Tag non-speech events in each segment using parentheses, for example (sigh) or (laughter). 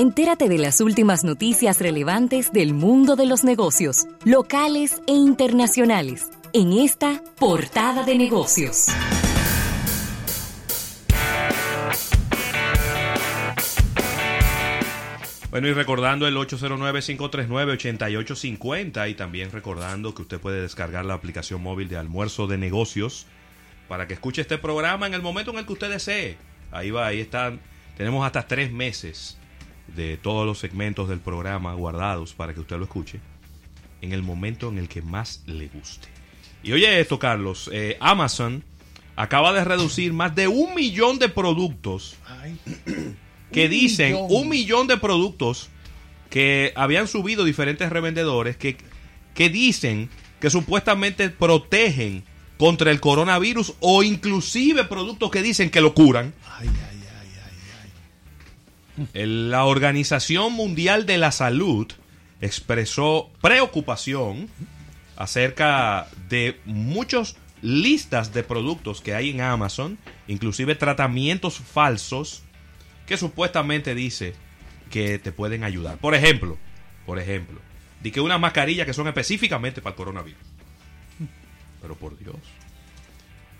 Entérate de las últimas noticias relevantes del mundo de los negocios, locales e internacionales, en esta portada de negocios. Bueno, y recordando el 809-539-8850 y también recordando que usted puede descargar la aplicación móvil de almuerzo de negocios para que escuche este programa en el momento en el que usted desee. Ahí va, ahí están. Tenemos hasta tres meses de todos los segmentos del programa guardados para que usted lo escuche en el momento en el que más le guste. Y oye esto, Carlos, eh, Amazon acaba de reducir más de un millón de productos (clears throat) que dicen, un millón de productos que habían subido diferentes revendedores que, que dicen que supuestamente protegen contra el coronavirus o inclusive productos que dicen que lo curan. La Organización Mundial de la Salud expresó preocupación acerca de muchas listas de productos que hay en Amazon, inclusive tratamientos falsos que supuestamente dice que te pueden ayudar. Por ejemplo, por ejemplo, di que unas mascarillas que son específicamente para el coronavirus. Pero por Dios.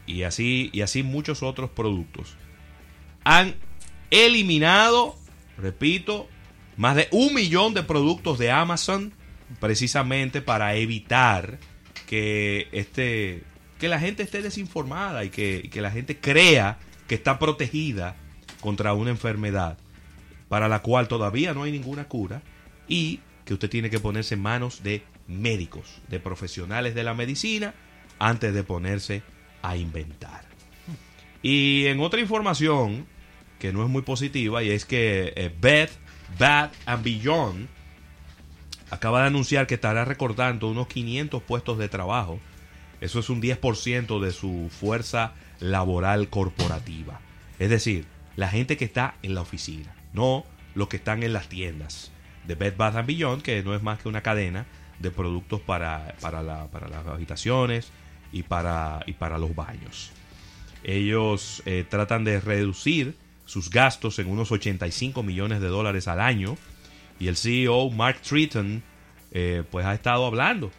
Y así, y así muchos otros productos. Han eliminado, repito, más de un millón de productos de Amazon precisamente para evitar que este que la gente esté desinformada y que, que la gente crea que está protegida contra una enfermedad para la cual todavía no hay ninguna cura y que usted tiene que ponerse en manos de médicos, de profesionales de la medicina, antes de ponerse a inventar. Y en otra información que no es muy positiva, y es que eh, Beth, Bad and Beyond acaba de anunciar que estará recortando unos 500 puestos de trabajo. Eso es un 10% de su fuerza laboral corporativa. Es decir, la gente que está en la oficina, no los que están en las tiendas de Bed Bath Beyond, que no es más que una cadena de productos para, para, las habitaciones y para, y para los baños. Ellos eh, tratan de reducir sus gastos en unos 85 millones de dólares al año y el CEO Mark Triton eh, pues ha estado hablando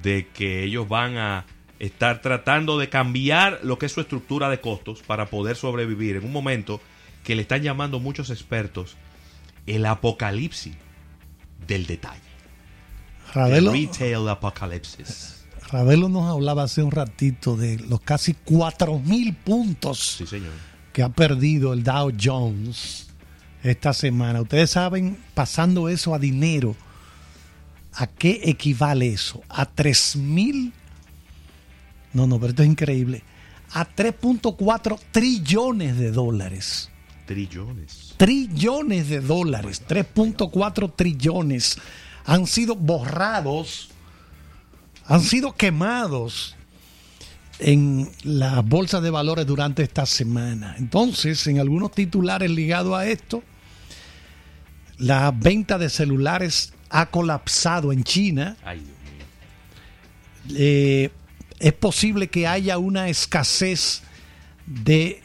de que ellos van a estar tratando de cambiar lo que es su estructura de costos para poder sobrevivir en un momento que le están llamando muchos expertos el apocalipsis del detalle. Ravelo, el retail apocalipsis. Ravelo nos hablaba hace un ratito de los casi 4.000 puntos sí, señor. Que ha perdido el Dow Jones esta semana. Ustedes saben, pasando eso a dinero, ¿a qué equivale eso? A 3.000... No, no, pero esto es increíble. A 3.4 trillones de dólares. Trillones. Trillones de dólares, 3.4 trillones han sido borrados, han sido quemados en la bolsa de valores durante esta semana. Entonces, en algunos titulares ligados a esto, la venta de celulares ha colapsado en China. Ay, Dios mío. Eh, es posible que haya una escasez de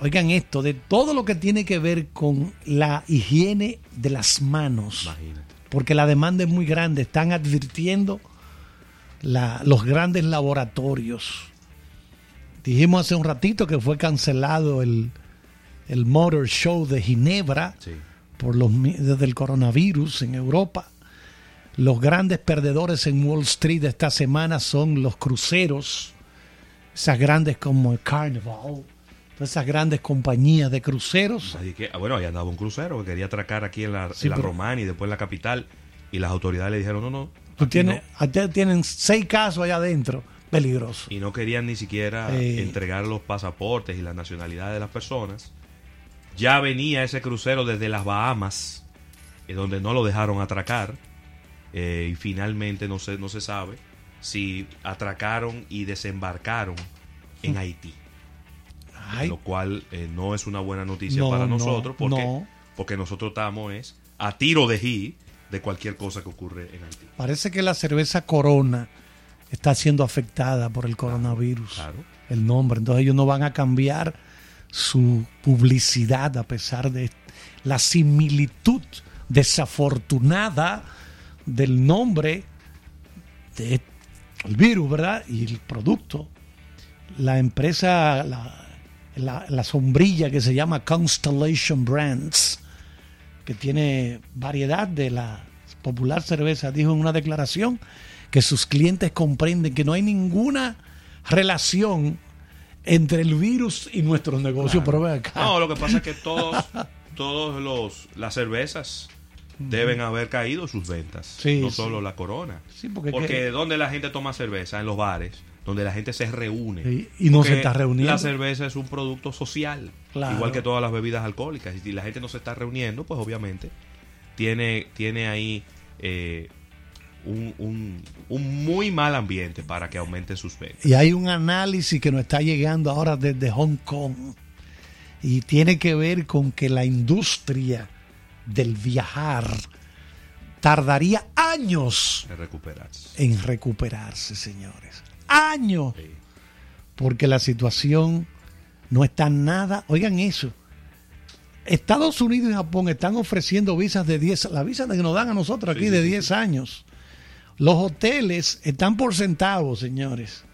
oigan esto, de todo lo que tiene que ver con la higiene de las manos. Imagínate. Porque la demanda es muy grande. Están advirtiendo la- los grandes laboratorios. Dijimos hace un ratito que fue cancelado el, el Motor Show de Ginebra Sí. por los mi- desde el coronavirus en Europa. Los grandes perdedores en Wall Street esta semana son los cruceros, esas grandes como el Carnival, todas esas grandes compañías de cruceros. Así que, ah, bueno, ahí andaba un crucero que quería atracar aquí en la, Sí, en la pero- Romana y después en la capital. Y las autoridades le dijeron, no, no. Tú tienes, no. allá tienen seis casos allá adentro, peligroso. Y no querían ni siquiera Eh. entregar los pasaportes y la nacionalidad de las personas. Ya venía ese crucero desde las Bahamas, eh, donde no lo dejaron atracar. eh, y finalmente no se, no se sabe si atracaron y desembarcaron en Haití. Ay, lo cual eh, no es una buena noticia No, para no, nosotros porque, porque nosotros estamos es a tiro de ji de cualquier cosa que ocurre en Haití. parece que la cerveza Corona está siendo afectada por el coronavirus. Claro. El nombre. Entonces ellos no van a cambiar su publicidad a pesar de la similitud desafortunada del nombre del virus, ¿verdad? Y el producto. La empresa, la, la, la sombrilla que se llama Constellation Brands, que tiene variedad de la popular cerveza, dijo en una declaración que sus clientes comprenden que no hay ninguna relación entre el virus y nuestros negocios. Pero ven acá. No, lo que pasa es que todos, todos los las cervezas deben haber caído sus ventas, Sí, no sí. solo la Corona. Sí, porque porque la gente toma cerveza en los bares, donde la gente se reúne. Sí, y no se está reuniendo. La cerveza es un producto social, Claro. igual que todas las bebidas alcohólicas. Y si la gente no se está reuniendo, pues obviamente tiene, tiene ahí eh, un, un- un muy mal ambiente para que aumenten sus ventas. Y hay un análisis que nos está llegando ahora desde Hong Kong y tiene que ver con que la industria del viajar tardaría años de recuperarse. en recuperarse, señores. Años. Sí. Porque la situación no está nada. Oigan eso. Estados Unidos y Japón están ofreciendo visas de 10, la visa que nos dan a nosotros aquí Sí, de sí, sí, 10 años. Los hoteles están por centavos, señores.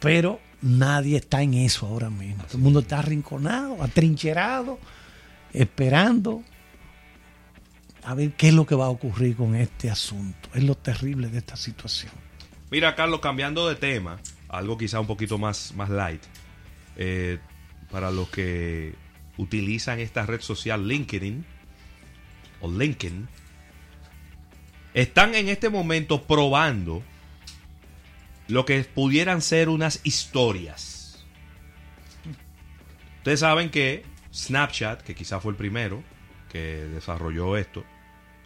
Pero nadie está en eso ahora mismo. Todo el mundo está arrinconado, atrincherado, esperando a ver qué es lo que va a ocurrir con este asunto. Es lo terrible de esta situación. Mira, Carlos, cambiando de tema, algo quizá un poquito más, más light, eh, para los que utilizan esta red social LinkedIn o LinkedIn, están en este momento probando lo que pudieran ser unas historias. Ustedes saben que Snapchat, que quizá fue el primero que desarrolló esto,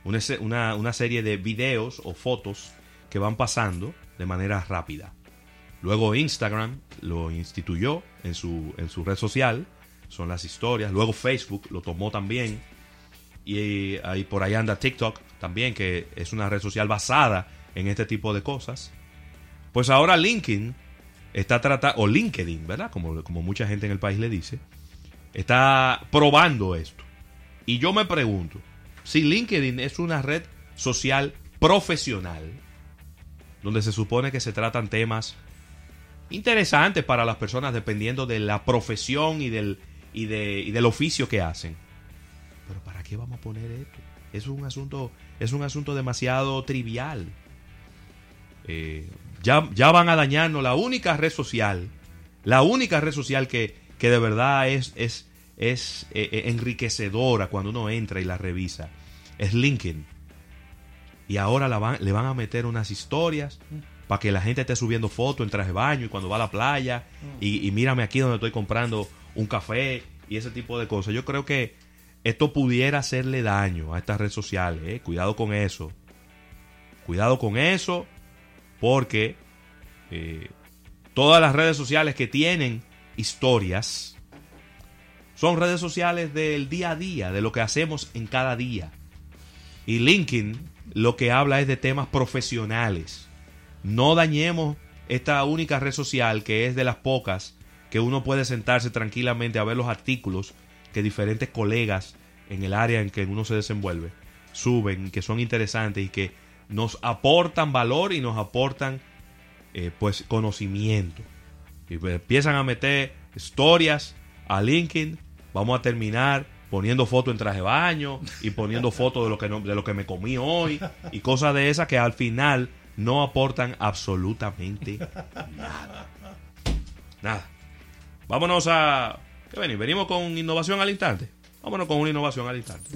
una, una- una serie de videos o fotos que van pasando de manera rápida. Luego Instagram lo instituyó en su, en su red social, son las historias. Luego Facebook lo tomó también. Y ahí por ahí anda TikTok también, que es una red social basada en este tipo de cosas. Pues ahora LinkedIn está tratando, o LinkedIn, ¿verdad? Como, como mucha gente en el país le dice, está probando esto. Y yo me pregunto, si LinkedIn es una red social profesional, donde se supone que se tratan temas interesantes para las personas dependiendo de la profesión y del, y de, y del oficio que hacen. Pero ¿para qué vamos a poner esto? Es un asunto, es un asunto demasiado trivial. Eh, ya, ya van a dañarnos la única red social, la única red social que, que de verdad es, es, es eh, eh, enriquecedora cuando uno entra y la revisa, es LinkedIn. Y ahora la van- le van a meter unas historias para que la gente esté subiendo fotos en traje de baño y cuando va a la playa y, y mírame aquí donde estoy comprando un café y ese tipo de cosas. Yo creo que esto pudiera hacerle daño a estas redes sociales. ¿eh? Cuidado con eso. Cuidado con eso porque eh, todas las redes sociales que tienen historias son redes sociales del día a día, de lo que hacemos en cada día. Y LinkedIn lo que habla es de temas profesionales. No dañemos esta única red social que es de las pocas que uno puede sentarse tranquilamente a ver los artículos que diferentes colegas en el área en que uno se desenvuelve suben, que son interesantes y que nos aportan valor y nos aportan eh, pues conocimiento. Y pues, empiezan a meter historias a LinkedIn, vamos a terminar poniendo fotos en traje de baño y poniendo fotos de lo que no- de lo que me comí hoy y cosas de esas que al final no aportan absolutamente nada. Nada. Vámonos a ¿qué venimos? Venimos con innovación al instante. Vámonos con una innovación al instante.